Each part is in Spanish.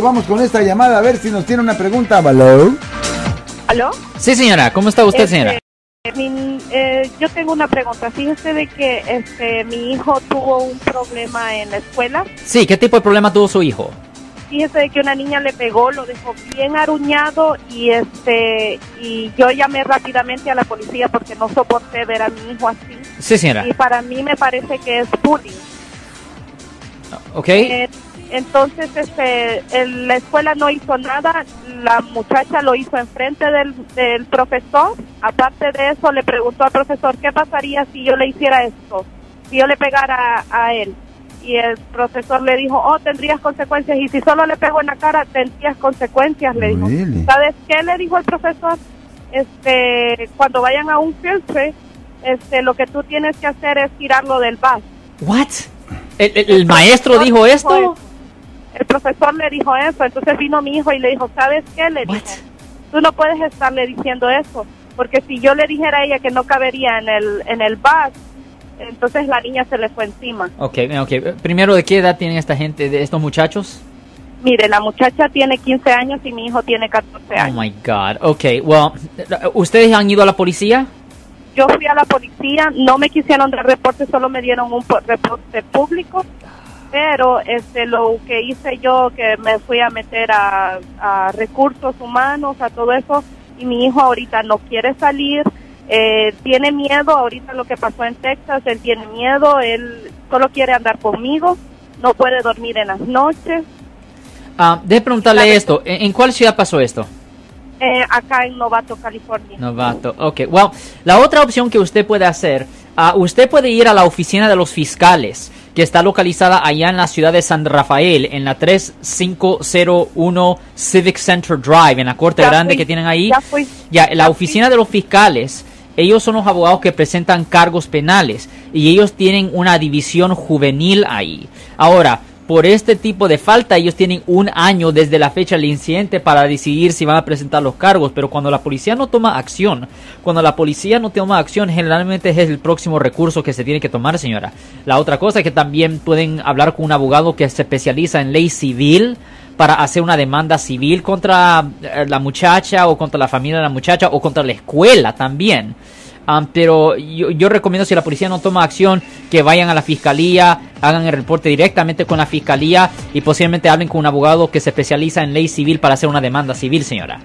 Vamos con esta llamada a ver si nos tiene una pregunta. ¿Aló? ¿Aló? Sí, señora. ¿Cómo está usted, Este, señora? mi- eh, yo tengo una pregunta. Fíjese de que este, mi hijo tuvo un problema en la escuela. Sí, ¿qué tipo de problema tuvo su hijo? Fíjese de que una niña le pegó, lo dejó bien aruñado y este y yo llamé rápidamente a la policía porque no soporté ver a mi hijo así. Sí, señora. Y para mí me parece que es bullying. ¿Ok? Eh, entonces, este, el- la escuela no hizo nada, la muchacha lo hizo enfrente del, del profesor. Aparte de eso, le preguntó al profesor qué pasaría si yo le hiciera esto, si yo le pegara a, a él. Y el profesor le dijo, oh, tendrías consecuencias. Y si solo le pego en la cara, tendrías consecuencias, le dijo. Really? ¿Sabes qué le dijo el profesor? Este, cuando vayan a un field trip, este, lo que tú tienes que hacer es tirarlo del bus. What? ¿El, el- el maestro dijo esto? El profesor le dijo eso, entonces vino mi hijo y le dijo, ¿sabes qué? Le dijo, tú no puedes estarle diciendo eso, porque si yo le dijera a ella que no cabería en el, en el bus, entonces la niña se le fue encima. Ok, ok. Primero, ¿de qué edad tienen esta gente, de estos muchachos? Mire, la muchacha tiene 15 años y mi hijo tiene 14 Oh años. my God. Ok, well, ¿ustedes han ido a la policía? Yo fui a la policía, no me quisieron dar reporte, solo me dieron un po- reporte público, pero este lo que hice yo, que me fui a meter a, a recursos humanos, a todo eso, y mi hijo ahorita no quiere salir, eh, tiene miedo, ahorita lo que pasó en Texas, él tiene miedo, él solo quiere andar conmigo, no puede dormir en las noches, Ah, de preguntarle esto. ¿En, en cuál ciudad pasó esto? eh, acá en Novato, California. Novato. Ok, well, la otra opción que usted puede hacer, ah, usted puede ir a la oficina de los fiscales, que está localizada allá en la ciudad de San Rafael, en la 3501 Civic Center Drive, en la corte Ya grande fui, que tienen ahí. ya fui. Ya, la oficina de los fiscales, ellos son los abogados que presentan cargos penales y ellos tienen una división juvenil ahí. Ahora, por este tipo de falta, ellos tienen un año desde la fecha del incidente para decidir si van a presentar los cargos, pero cuando la policía no toma acción, cuando la policía no toma acción, generalmente es el próximo recurso que se tiene que tomar, señora. La otra cosa es que también pueden hablar con un abogado que se especializa en ley civil para hacer una demanda civil contra eh, la muchacha o contra la familia de la muchacha o contra la escuela también. Um, pero yo, yo recomiendo si la policía no toma acción que vayan a la fiscalía, hagan el reporte directamente con la fiscalía y posiblemente hablen con un abogado que se especializa en ley civil para hacer una demanda civil, señora.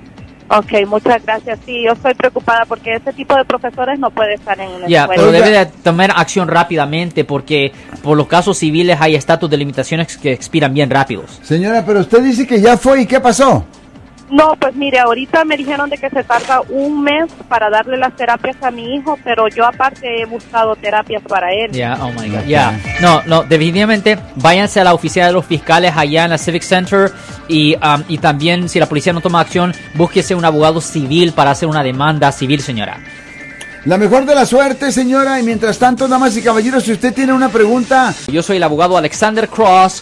Ok, muchas gracias. Sí, yo estoy preocupada porque ese tipo de profesores no puede estar en una Ya, escuela. pero debe de tomar acción rápidamente porque por los casos civiles hay estatus de limitaciones que expiran bien rápidos. Señora, pero usted dice que ya fue y ¿qué pasó? No, pues mire, ahorita me dijeron de que se tarda un mes para darle las terapias a mi hijo, pero yo aparte he buscado terapias para él. Ya, oh my god. Ya, no, no, definitivamente váyanse a la oficina de los fiscales allá en la Civic Center y, um, y también si la policía no toma acción, búsquese un abogado civil para hacer una demanda civil, señora. La mejor de la suerte, señora. Y mientras tanto, damas y caballeros, si usted tiene una pregunta, Yo soy el abogado Alexander Cross.